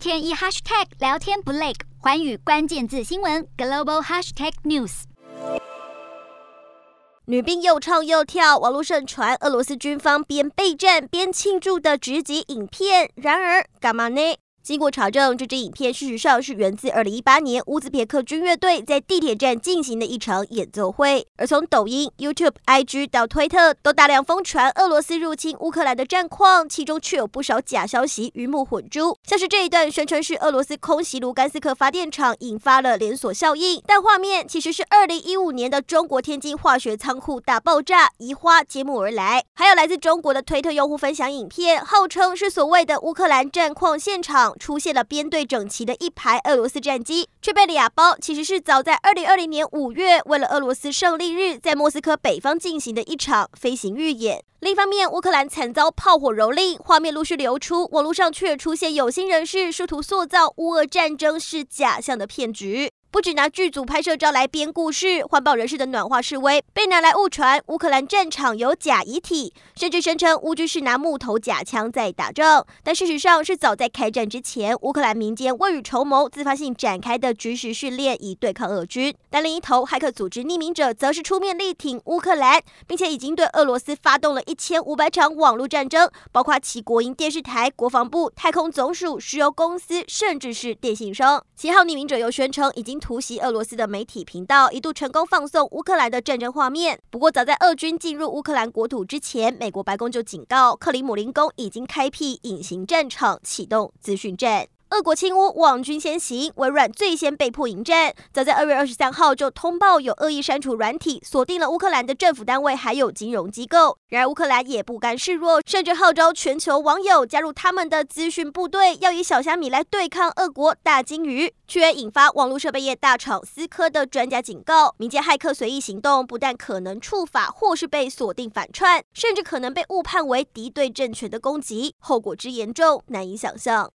天一 hashtag 聊天不累，环宇关键字新闻 global hashtag news。女兵又唱又跳，网络盛传俄罗斯军方边备战边庆祝的直击影片。然而，干嘛呢？经过查证，这支影片事实上是源自2018年乌兹别克军乐队在地铁站进行的一场演奏会。而从抖音、YouTube、IG 到推特，都大量疯传俄罗斯入侵乌克兰的战况，其中却有不少假消息鱼目混珠。像是这一段宣称是俄罗斯空袭卢甘斯克发电厂，引发了连锁效应，但画面其实是2015年的中国天津化学仓库大爆炸，移花接木而来。还有来自中国的推特用户分享影片，号称是所谓的乌克兰战况现场。出现了编队整齐的一排俄罗斯战机，却被了哑包。其实是早在二零二零年五月，为了俄罗斯胜利日，在莫斯科北方进行的一场飞行预演。另一方面，乌克兰惨遭炮火蹂躏，画面陆续流出，网络上却出现有心人士试图塑造乌俄战争是假象的骗局。不只拿剧组拍摄照来编故事，环保人士的暖化示威被拿来误传乌克兰战场有假遗体，甚至声称乌军是拿木头假枪在打仗。但事实上是早在开战之前，乌克兰民间未雨绸缪、自发性展开的军事训练，以对抗俄军。但另一头，骇客组织匿名者则是出面力挺乌克兰，并且已经对俄罗斯发动了一千五百场网络战争，包括其国营电视台、国防部、太空总署、石油公司，甚至是电信商。其后匿名者又宣称已经。突袭俄罗斯的媒体频道一度成功放送乌克兰的战争画面，不过早在俄军进入乌克兰国土之前，美国白宫就警告克里姆林宫已经开辟隐形战场，启动资讯战。俄国侵乌，网军先行，微软最先被迫迎战。早在二月二十三号就通报有恶意删除软体，锁定了乌克兰的政府单位还有金融机构。然而乌克兰也不甘示弱，甚至号召全球网友加入他们的资讯部队，要以小虾米来对抗俄国大鲸鱼，却引发网络设备业大厂思科的专家警告：民间骇客随意行动，不但可能触法，或是被锁定反串，甚至可能被误判为敌对政权的攻击，后果之严重难以想象。